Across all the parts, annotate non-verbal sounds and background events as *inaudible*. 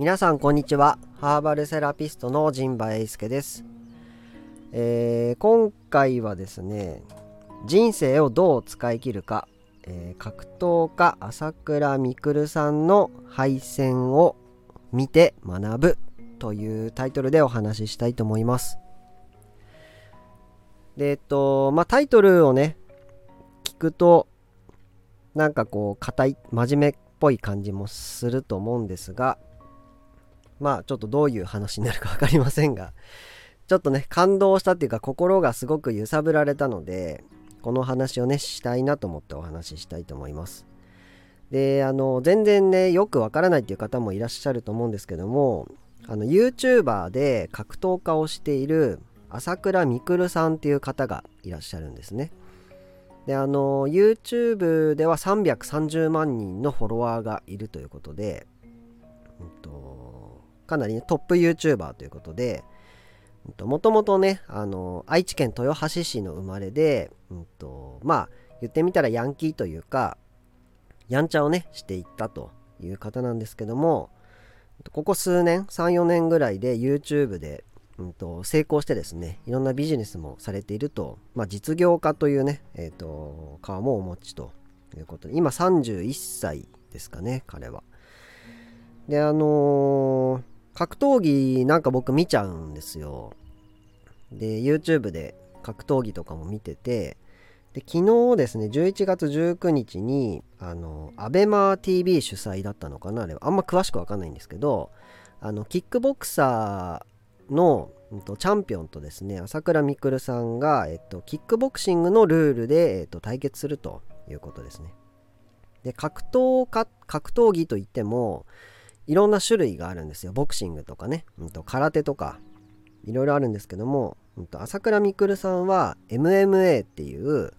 皆さんこんにちは。ハーバルセラピストの陣馬英介です、えー、今回はですね人生をどう使い切るか、えー、格闘家朝倉未来さんの敗戦を見て学ぶというタイトルでお話ししたいと思います。でえっとまあタイトルをね聞くとなんかこう硬い真面目っぽい感じもすると思うんですがまあちょっとどういう話になるか分かりませんがちょっとね感動したっていうか心がすごく揺さぶられたのでこの話をねしたいなと思ってお話ししたいと思います。であの全然ねよくわからないっていう方もいらっしゃると思うんですけどもあの YouTuber で格闘家をしている朝倉未来さんっていう方がいらっしゃるんですね。であの YouTube では330万人のフォロワーがいるということで、うんと、かなり、ね、トップ YouTuber ということでもともとねあの愛知県豊橋市の生まれで、うんと、まあ言ってみたらヤンキーというかやんちゃをねしていったという方なんですけどもここ数年34年ぐらいで YouTube でうんと、成功してですねいろんなビジネスもされていると、まあ、実業家というね、えーと、顔もお持ちということで今31歳ですかね彼は。であのー、格闘技なんか僕見ちゃうんですよ。で YouTube で格闘技とかも見ててで昨日ですね11月19日にあの ABEMATV 主催だったのかなあれはあんま詳しくわかんないんですけどあのキックボクサーの、チャンピオンとですね朝倉未来さんが、えっと、キックボクシングのルールで、えっと、対決するということですね。で格闘家格闘技といってもいろんな種類があるんですよ。ボクシングとかね、うん、と空手とか。いろいろあるんですけども、うん、と朝倉未来さんは MMA っていう、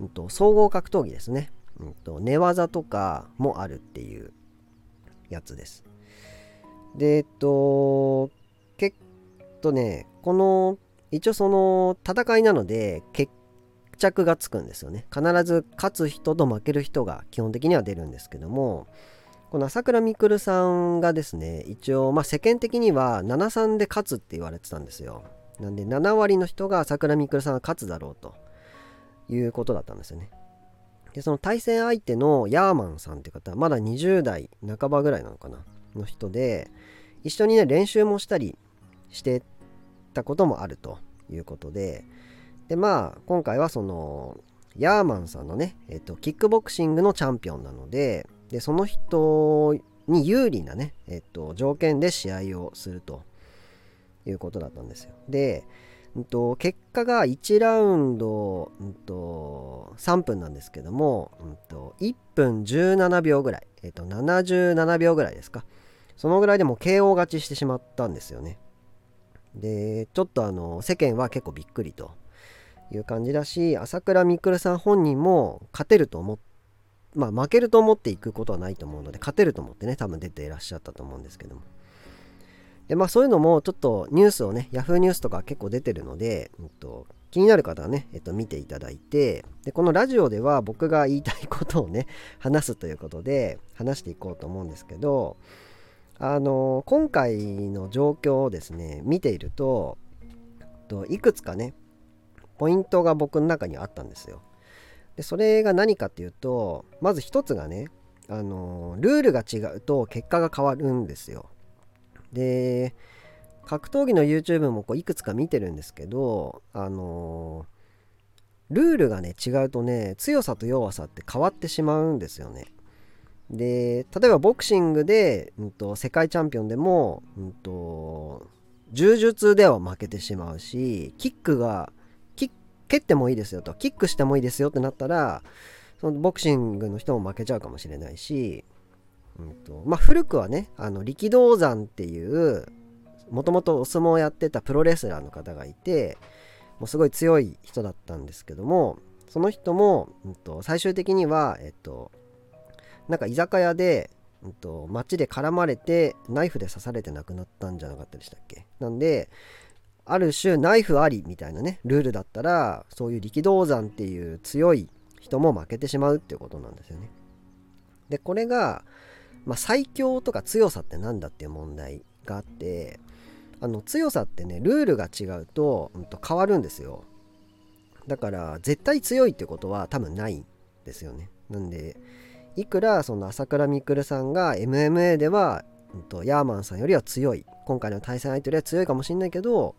うん、と総合格闘技ですね、うん、と寝技とかもあるっていうやつです。でえっととねこの一応その戦いなので決着がつくんですよね。必ず勝つ人と負ける人が基本的には出るんですけどもこの朝倉未来さんがですね一応まあ世間的には7-3で勝つって言われてたんですよ。なんで7割の人が朝倉未来さんが勝つだろうということだったんですよね。でその対戦相手のヤーマンさんって方はまだ20代半ばぐらいなのかなの人で一緒にね練習もしたりしてたこともあるということででまあ今回はそのヤーマンさんのね、えっと、キックボクシングのチャンピオンなのででその人に有利なね、えっと、条件で試合をするということだったんですよ。で、うんと、結果が1ラウンド、うんと、3分なんですけども、うんと、1分17秒ぐらい、えっと、77秒ぐらいですか。そのぐらいでも KO 勝ちしてしまったんですよね。でちょっとあの世間は結構びっくりという感じだし朝倉未来さん本人も勝てると思ってまあ負けると思っていくことはないと思うので勝てると思ってね多分出ていらっしゃったと思うんですけどもでまあそういうのもちょっとニュースをね Yahoo ニュースとか結構出てるので、えっと、気になる方はね、えっと、見ていただいてでこのラジオでは僕が言いたいことをね話すということで話していこうと思うんですけどあの今回の状況をですね見ているといくつかねポイントが僕の中にあったんですよ。でそれが何かっていうとまず一つがねあのルールが違うと結果が変わるんですよ。で格闘技の YouTube もこういくつか見てるんですけどあのルールがね違うとね強さと弱さって変わってしまうんですよね。で例えばボクシングで、うんと、世界チャンピオンでも、うんと、柔術では負けてしまうしキックが蹴ってもいいですよと。キックしてもいいですよってなったらそのボクシングの人も負けちゃうかもしれないし、うんとまあ、古くはねあの力道山っていうもともとお相撲をやってたプロレスラーの方がいてもうすごい強い人だったんですけどもその人も、うんと、最終的には、えっと、なんか居酒屋で、うんと、街で絡まれてナイフで刺されて亡くなったんじゃなかったでしたっけ？なんである種ナイフありみたいなねルールだったらそういう力道山っていう強い人も負けてしまうっていうことなんですよね。でこれがまあ、最強とか強さって何だっていう問題があってあの強さってねルールが違うと,、うん、と変わるんですよだから絶対強いってことは多分ないんですよねなんでいくらその朝倉未来さんが MMA では、うんと、ヤーマンさんよりは強い今回の対戦相手よりは強いかもしれないけど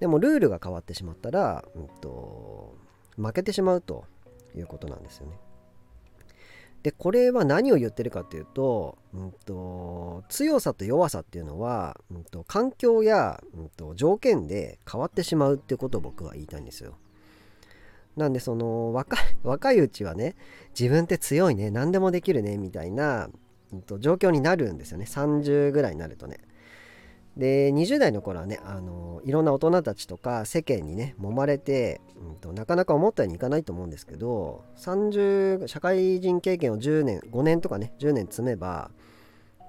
でもルールが変わってしまったら、うんと負けてしまうということなんですよね。でこれは何を言ってるかっていうと,、うんと、強さと弱さっていうのは、うんと、環境や、うんと、条件で変わってしまうっていうことを僕は言いたいんですよ。なんでその若いうちはね自分って強いね何でもできるねみたいな、と状況になるんですよね30ぐらいになるとね。で20代の頃はねあのいろんな大人たちとか世間にね揉まれて、うんと、なかなか思ったようにいかないと思うんですけど30社会人経験を10年5年とかね10年積めば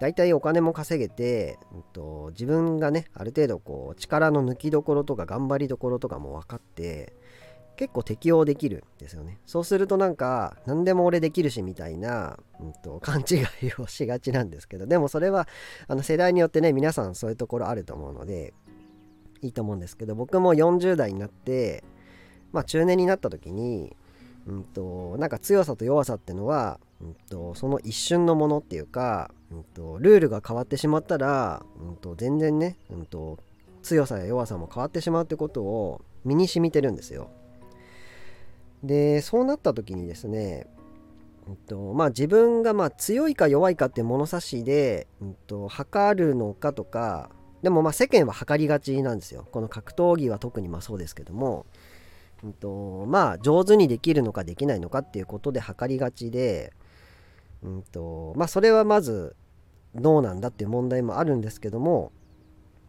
大体お金も稼げて、うんと自分がねある程度こう力の抜きどころとか頑張りどころとかも分かって結構適応できるんですよね。そうするとなんか何でも俺できるしみたいな、うんと、勘違いをしがちなんですけどでもそれはあの世代によってね皆さんそういうところあると思うのでいいと思うんですけど僕も40代になってまあ中年になった時にうんとなんか強さと弱さってのは、うんと、その一瞬のものっていうか、うんと、ルールが変わってしまったら、うんと、全然ね、うんと強さや弱さも変わってしまうってことを身に染みてるんですよ。でそうなった時にですね、えっとまあ、自分がまあ強いか弱いかって物差しで、えっと、測るのかとかでもまあ世間は測りがちなんですよ。この格闘技は特にまあそうですけども、えっと、まあ上手にできるのかできないのかっていうことで測りがちで、うんとまあ、それはまずどうなんだっていう問題もあるんですけども、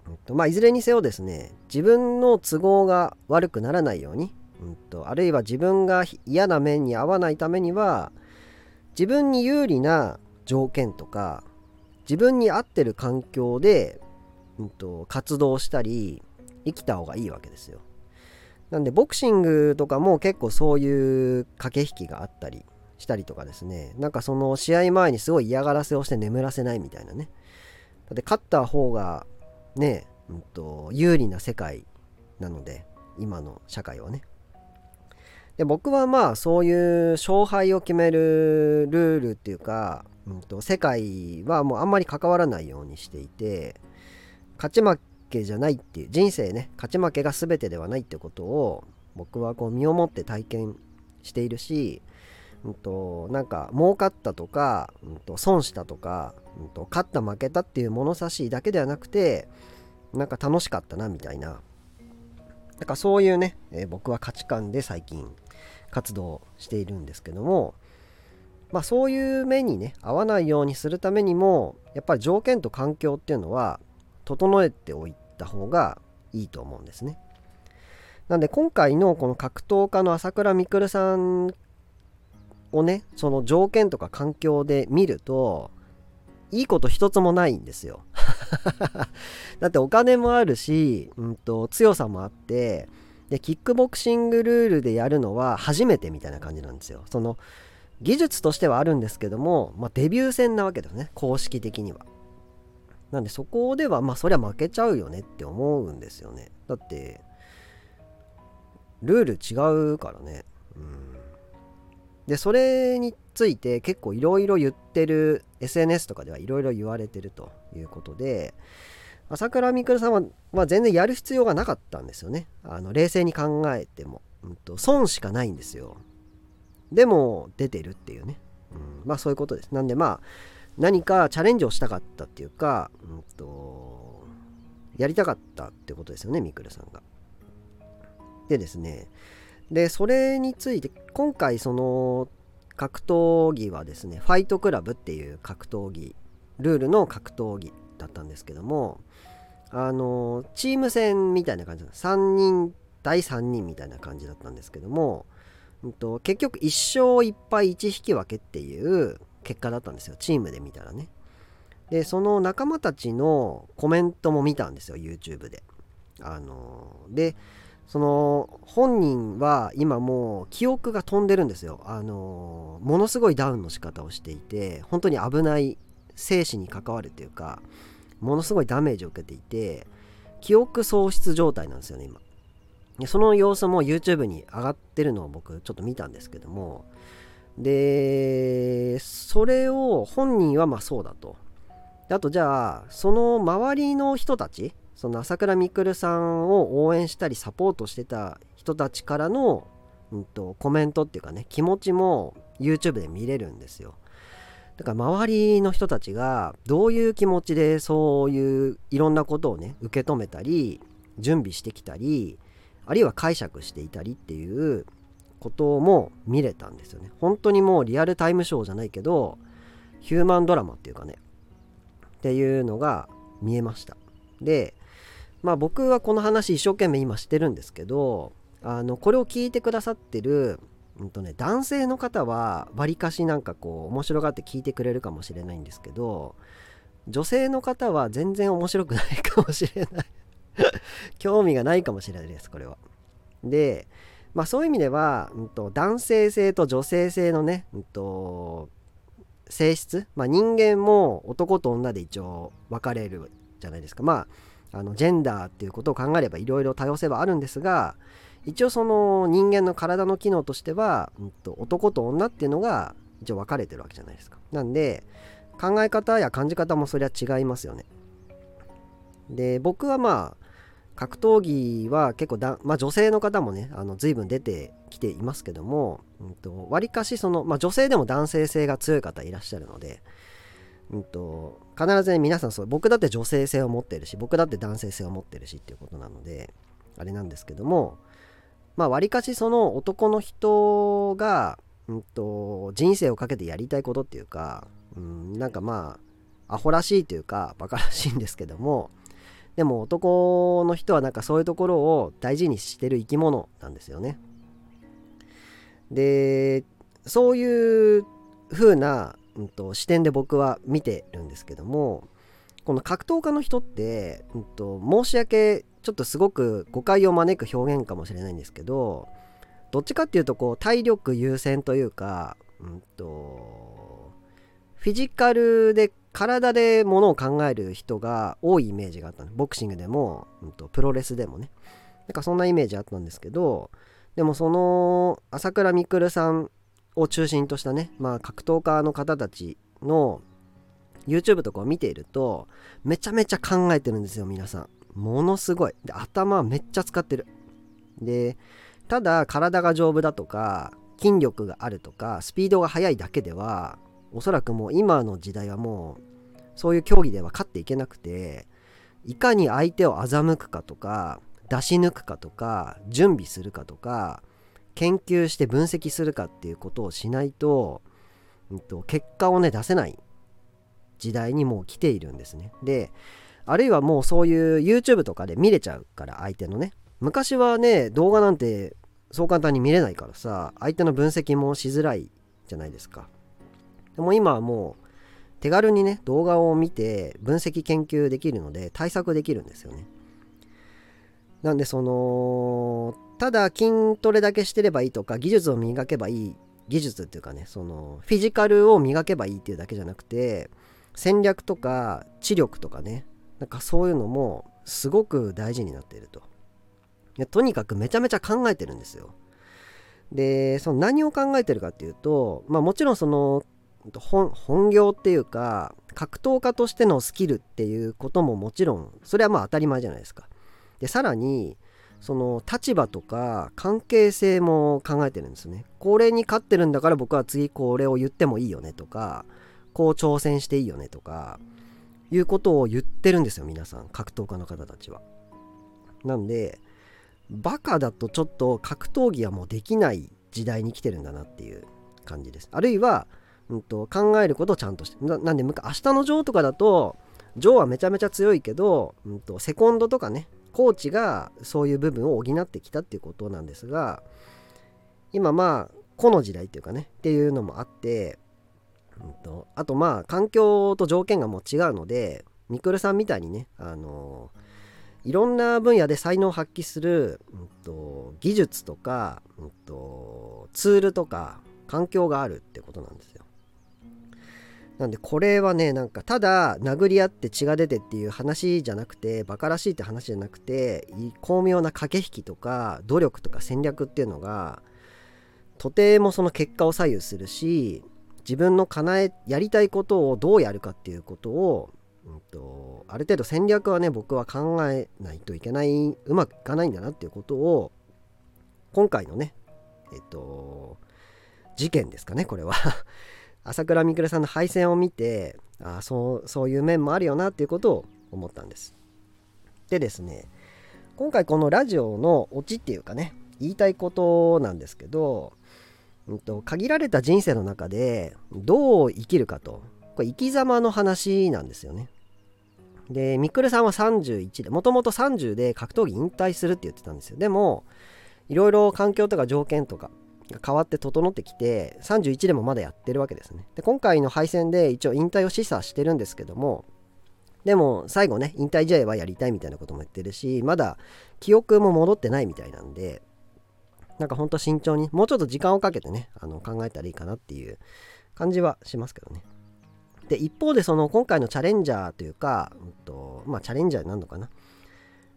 うんとまあ、いずれにせよですね自分の都合が悪くならないようにうんと、あるいは自分が嫌な面に合わないためには自分に有利な条件とか自分に合ってる環境で、うんと、活動したり生きた方がいいわけですよ。なんでボクシングとかも結構そういう駆け引きがあったりしたりとかですね。なんかその試合前にすごい嫌がらせをして眠らせないみたいなね。だって勝った方がね、うんと有利な世界なので今の社会はね。で僕はまあそういう勝敗を決めるルールっていうか、うんと、世界はもうあんまり関わらないようにしていて勝ち負けじゃないっていう人生ね勝ち負けが全てではないってことを僕はこう身をもって体験しているし、うんと、なんか儲かったとか、うんと、損したとか、うんと勝った負けたっていう物差しだけではなくてなんか楽しかったなみたいな。なんかそういうね、えー、僕は価値観で最近活動しているんですけどもまあそういう目にね合わないようにするためにもやっぱり条件と環境っていうのは整えておいた方がいいと思うんですね。なんで今回のこの格闘家の朝倉未来さんをねその条件とか環境で見るといいこと一つもないんですよ。*laughs* だってお金もあるし、うんと、強さもあってでキックボクシングルールでやるのは初めてみたいな感じなんですよ。その技術としてはあるんですけども、まあ、デビュー戦なわけですね。公式的には。なんでそこではまあそりゃ負けちゃうよねって思うんですよね。だってルール違うからね。うん。でそれについて結構いろいろ言ってる SNS とかではいろいろ言われてるということで朝倉未来さんは、まあ、全然やる必要がなかったんですよね。あの冷静に考えても、うんと。損しかないんですよ。でも出てるっていうね。うん、まあそういうことです。なんでまあ何かチャレンジをしたかったっていうか、うんと、やりたかったってことですよね、みくるさんが。でですね、で、それについて、今回その格闘技はですね、ファイトクラブっていう格闘技、ルールの格闘技だったんですけども、あのチーム戦みたいな感じ3人対3人みたいな感じだったんですけども、うんと、結局1勝1敗1引き分けっていう結果だったんですよ。チームで見たらね。でその仲間たちのコメントも見たんですよ YouTube で。あのでその本人は今もう記憶が飛んでるんですよ。あのものすごいダウンの仕方をしていて本当に危ない生死に関わるというかものすごいダメージを受けていて記憶喪失状態なんですよね今。その様子も YouTube に上がってるのを僕ちょっと見たんですけどもでそれを本人はまあそうだと。あとじゃあその周りの人たちその朝倉未来さんを応援したりサポートしてた人たちからの、うんと、コメントっていうかね気持ちも YouTube で見れるんですよ。だから周りの人たちがどういう気持ちでそういういろんなことをね受け止めたり準備してきたりあるいは解釈していたりっていうことも見れたんですよね。本当にもうリアルタイムショーじゃないけどヒューマンドラマっていうかねっていうのが見えました。でまあ僕はこの話一生懸命今してるんですけどあのこれを聞いてくださってる、うんとね、男性の方はわりかしなんかこう面白がって聞いてくれるかもしれないんですけど女性の方は全然面白くないかもしれない。*laughs* 興味がないかもしれないですこれは。でまあそういう意味では、うんと、男性性と女性性のね、うんと、性質、まあ、人間も男と女で一応分かれるじゃないですか。まああのジェンダーっていうことを考えればいろいろ多様性はあるんですが一応その人間の体の機能としては、うんと、男と女っていうのが一応分かれてるわけじゃないですか。なんで考え方や感じ方もそりゃ違いますよね。で僕はまあ格闘技は結構だ、まあ、女性の方もねあの随分出てきていますけどもわり、うん、かしその、まあ、女性でも男性性が強い方いらっしゃるので、うんと、必ずね皆さんそう僕だって女性性を持ってるし僕だって男性性を持ってるしっていうことなのであれなんですけどもまあわりかしその男の人が、うんと、人生をかけてやりたいことっていうか、うん、なんかまあアホらしいというかバカらしいんですけどもでも男の人はなんかそういうところを大事にしてる生き物なんですよね。でそういう風な、うんと、視点で僕は見てるんですけどもこの格闘家の人って、うんと、申し訳ちょっとすごく誤解を招く表現かもしれないんですけどどっちかっていうとこう体力優先というか、うんとフィジカルで体でものを考える人が多いイメージがあったのボクシングでも、うんと、プロレスでもね。なんかそんなイメージあったんですけどでもその朝倉未来さんを中心としたね、まあ、格闘家の方たちの YouTube とかを見ているとめちゃめちゃ考えてるんですよ皆さん。ものすごいで頭めっちゃ使ってるでただ体が丈夫だとか筋力があるとかスピードが速いだけではおそらくもう今の時代はもうそういう競技では勝っていけなくていかに相手を欺くかとか出し抜くかとか準備するかとか研究して分析するかっていうことをしないと、うん、と結果をね出せない時代にもう来ているんですね。であるいはもうそういう YouTube とかで見れちゃうから相手のね昔はね動画なんてそう簡単に見れないからさ相手の分析もしづらいじゃないですか。でも今はもう手軽にね動画を見て分析研究できるので対策できるんですよね。なんでそのただ筋トレだけしてればいいとか技術を磨けばいい技術っていうかねそのフィジカルを磨けばいいっていうだけじゃなくて戦略とか知力とかねなんかそういうのもすごく大事になっているといや。とにかくめちゃめちゃ考えてるんですよ。でその何を考えてるかっていうとまあもちろんその本業っていうか格闘家としてのスキルっていうことももちろんそれはまあ当たり前じゃないですか。でさらにその立場とか関係性も考えてるんですね。これに勝ってるんだから僕は次これを言ってもいいよねとかこう挑戦していいよねとかいうことを言ってるんですよ皆さん格闘家の方たちは。なんでバカだとちょっと格闘技はもうできない時代に来てるんだなっていう感じです。あるいはうんと、考えることをちゃんとしてななんで明日のジョーとかだとジョーはめちゃめちゃ強いけど、うんと、セコンドとかねコーチがそういう部分を補ってきたっていうことなんですが今まあこの時代っていうかねっていうのもあって、うんと、あとまあ環境と条件がもう違うのでみくるさんみたいにねあのいろんな分野で才能を発揮する、うんと、技術とか、うんとツールとか環境があるってことなんですよ。なんでこれはねなんかただ殴り合って血が出てっていう話じゃなくてバカらしいって話じゃなくて巧妙な駆け引きとか努力とか戦略っていうのがとてもその結果を左右するし自分の叶えやりたいことをどうやるかっていうことを、うんと、ある程度戦略はね僕は考えないといけないうまくいかないんだなっていうことを今回のねえっと事件ですかねこれは。*laughs* 朝倉未来さんの敗戦を見てあそうそういう面もあるよなっていうことを思ったんです。でですね今回このラジオのオチっていうかね言いたいことなんですけど、うんと、限られた人生の中でどう生きるかと。これ生き様の話なんですよね。でみくるさんは31でもともと30で格闘技引退するって言ってたんですよ。でもいろいろ環境とか条件とかが変わって整ってきて31でもまだやってるわけですね。で今回の敗戦で一応引退を示唆してるんですけどもでも最後ね引退試合はやりたいみたいなことも言ってるしまだ記憶も戻ってないみたいなんでなんかほんと慎重にもうちょっと時間をかけてねあの考えたらいいかなっていう感じはしますけどね。で一方でその今回のチャレンジャーというか、うんとまあ、チャレンジャーになるのかな。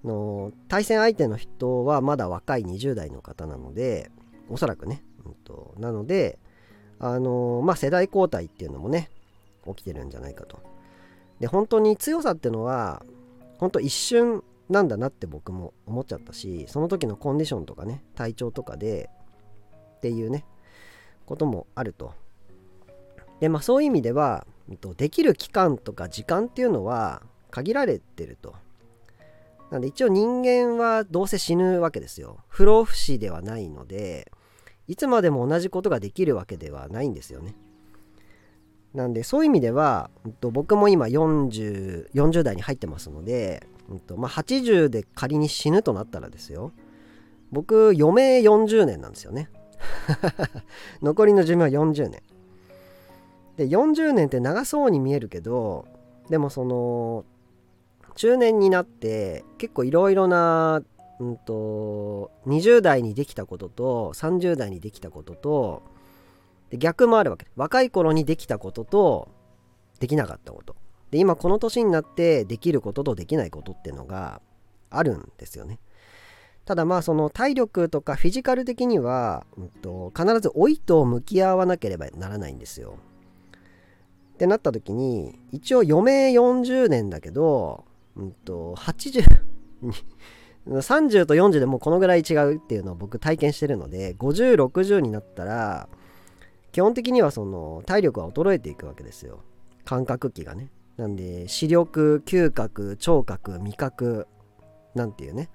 の対戦相手の人はまだ若い20代の方なのでおそらくね、うんと、なのであのまあ世代交代っていうのもね起きてるんじゃないかと。で本当に強さっていうのは本当一瞬なんだなって僕も思っちゃったしその時のコンディションとかね体調とかでっていうねこともあるとでまあそういう意味ではできる期間とか時間っていうのは限られてるとなんで一応人間はどうせ死ぬわけですよ。不老不死ではないので、いつまでも同じことができるわけではないんですよね。なんでそういう意味では、僕も今40、40代に入ってますので、うんとまあ、80で仮に死ぬとなったらですよ。僕、余命40年なんですよね。*laughs* 残りの寿命は40年。で、40年って長そうに見えるけど、でもその中年になって結構いろいろな、うんと、20代にできたことと30代にできたこととで逆もあるわけ若い頃にできたこととできなかったことで今この年になってできることとできないことっていうのがあるんですよね。ただまあその体力とかフィジカル的には、うんと、必ず老いと向き合わなければならないんですよ。ってなった時に一応余命40年だけどうんと、80 30 *laughs* と40でもうこのぐらい違うっていうのを僕体験してるので5060になったら基本的にはその体力は衰えていくわけですよ。感覚器がね。なんで視力嗅覚聴覚味覚なんていうね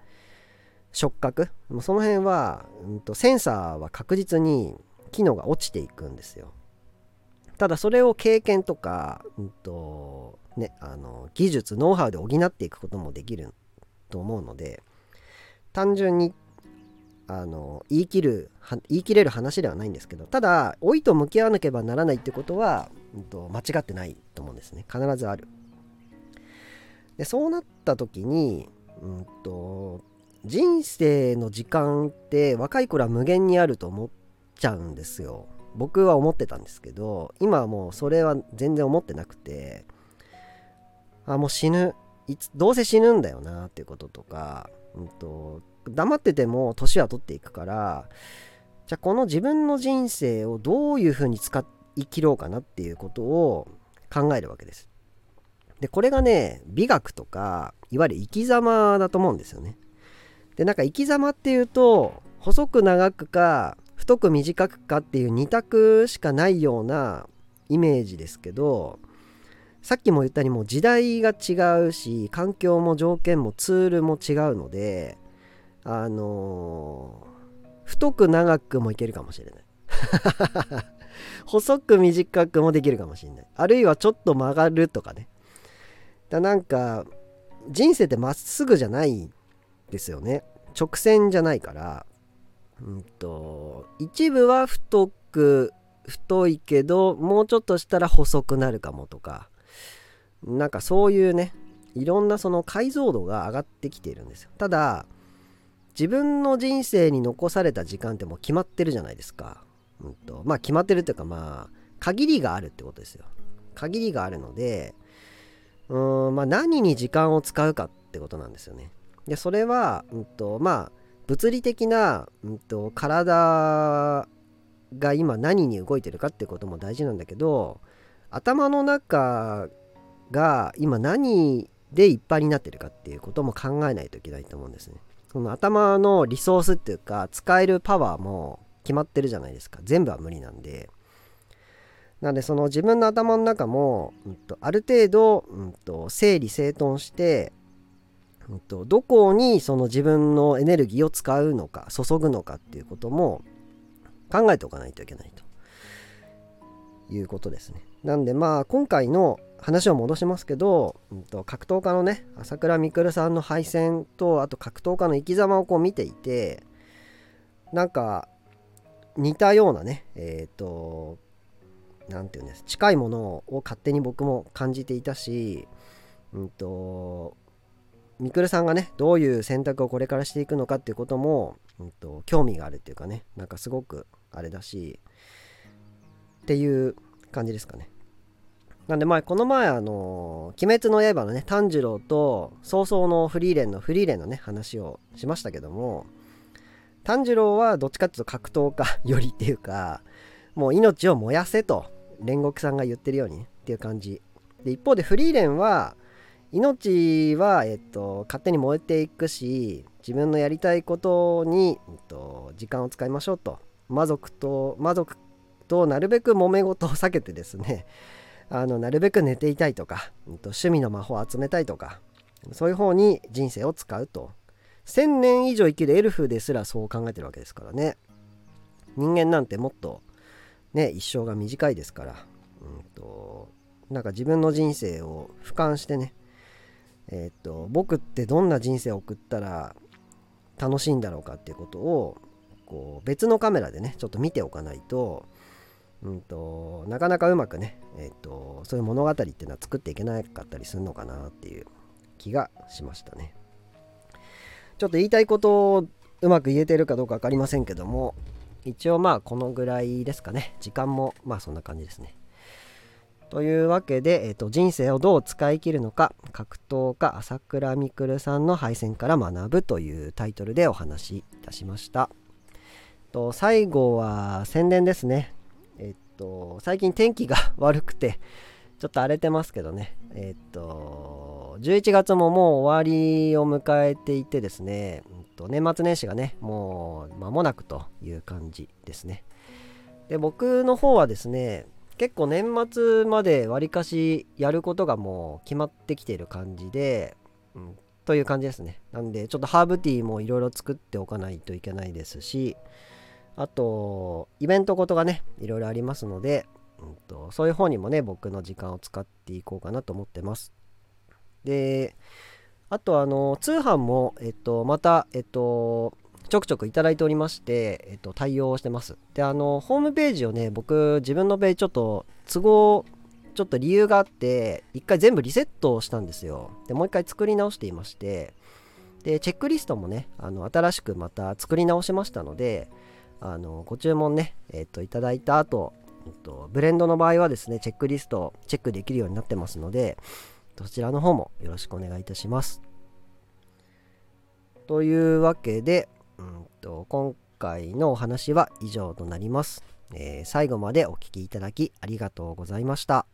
触覚。もうその辺は、うんと、センサーは確実に機能が落ちていくんですよ。ただそれを経験とか、うんとね、あの技術ノウハウで補っていくこともできると思うので単純にあの言い切る言い切れる話ではないんですけどただ老いと向き合わなければならないってことは、うんと、間違ってないと思うんですね。必ずある。でそうなった時に、うんと、人生の時間って若い頃は無限にあると思っちゃうんですよ。僕は思ってたんですけど今はもうそれは全然思ってなくてあもう死ぬ。いつどうせ死ぬんだよなっていうこととか、うんと、黙ってても年は取っていくからじゃあこの自分の人生をどういうふうに使ってい切ろうかなっていうことを考えるわけです。でこれがね美学とかいわゆる生き様だと思うんですよね。でなんか生き様っていうと細く長くか太く短くかっていう2択しかないようなイメージですけどさっきも言ったようにもう時代が違うし環境も条件もツールも違うのであのー、太く長くもいけるかもしれない *laughs* 細く短くもできるかもしれない。あるいはちょっと曲がるとかね。だなんか人生ってまっすぐじゃないですよね。直線じゃないから。うんと一部は太く太いけどもうちょっとしたら細くなるかもとか。なんかそういうねいろんなその解像度が上がってきているんですよ。ただ自分の人生に残された時間ってもう決まってるじゃないですか、うんと、まあ決まってるっていうかまあ限りがあるってことですよ限りがあるのでうーんまあ何に時間を使うかってことなんですよね。でそれは、うんとまあ、物理的な、うんと、体が今何に動いてるかってことも大事なんだけど頭の中が今何でいっぱいになってるかっていうことも考えないといけないと思うんですね。その頭のリソースっていうか使えるパワーも決まってるじゃないですか。全部は無理なんで。なんでその自分の頭の中も、うんと、ある程度、うんと、整理整頓して、うんと、どこにその自分のエネルギーを使うのか注ぐのかっていうことも考えておかないといけないと。いうことですね。なんでまあ今回の話を戻しますけど、うんと、格闘家のね朝倉未来さんの敗戦とあと格闘家の生き様をこう見ていてなんか似たようなねえっ、ー、と何て言うんです近いものを勝手に僕も感じていたしうんとみくるさんがねどういう選択をこれからしていくのかっていうことも、うんと、興味があるっていうかねなんかすごくあれだしっていう感じですかね。なんでまあこの前あの「鬼滅の刃」のね炭治郎と早々のフリーレンのフリーレンのね話をしましたけども炭治郎はどっちかっていうと格闘家よりっていうかもう命を燃やせと煉獄さんが言ってるように、っていう感じ。で一方でフリーレンは命は、えっと、勝手に燃えていくし自分のやりたいことに、えっと、時間を使いましょうと。魔族と魔族となるべく揉め事を避けてですねあのなるべく寝ていたいとか、えっと、趣味の魔法を集めたいとかそういう方に人生を使うと。1000年以上生きるエルフですらそう考えてるわけですからね。人間なんてもっとね一生が短いですから、うんと、なんか自分の人生を俯瞰してね。えっ、と僕ってどんな人生を送ったら楽しいんだろうかっていうことをこう別のカメラでねちょっと見ておかないと,、うんと、なかなかうまくね、えーとそういう物語っていうのは作っていけなかったりするのかなっていう気がしましたね。ちょっと言いたいことをうまく言えてるかどうか分かりませんけども一応まあこのぐらいですかね。時間もまあそんな感じですね。というわけで、えーと、人生をどう使い切るのか格闘家朝倉未来さんの敗戦から学ぶというタイトルでお話しいたしました。と最後は宣伝ですね。えっ、ー、と最近天気が *laughs* 悪くてちょっと荒れてますけどね。えっ、ー、と11月ももう終わりを迎えていてですねと年末年始がねもう間もなくという感じですね。で僕の方はですね結構年末までわりかしやることがもう決まってきている感じで、うん、という感じですね。なんでちょっとハーブティーもいろいろ作っておかないといけないですしあとイベントごとがねいろいろありますので、うんとそういう方にもね僕の時間を使っていこうかなと思ってます。であとあの通販も、えっと、また、えっと、ちょくちょくいただいておりまして、えっと、対応してます。で、あの、ホームページをね、僕、自分のページちょっと都合、ちょっと理由があって、一回全部リセットしたんですよ。で、もう一回作り直していまして、で、チェックリストもね、あの、新しくまた作り直しましたので、あの、ご注文ね、えっと、いただいた後、えっと、ブレンドの場合はですね、チェックリストチェックできるようになってますので、そちらの方もよろしくお願いいたします。というわけで、うんと、今回のお話は以上となります。えー、最後までお聴きいただきありがとうございました。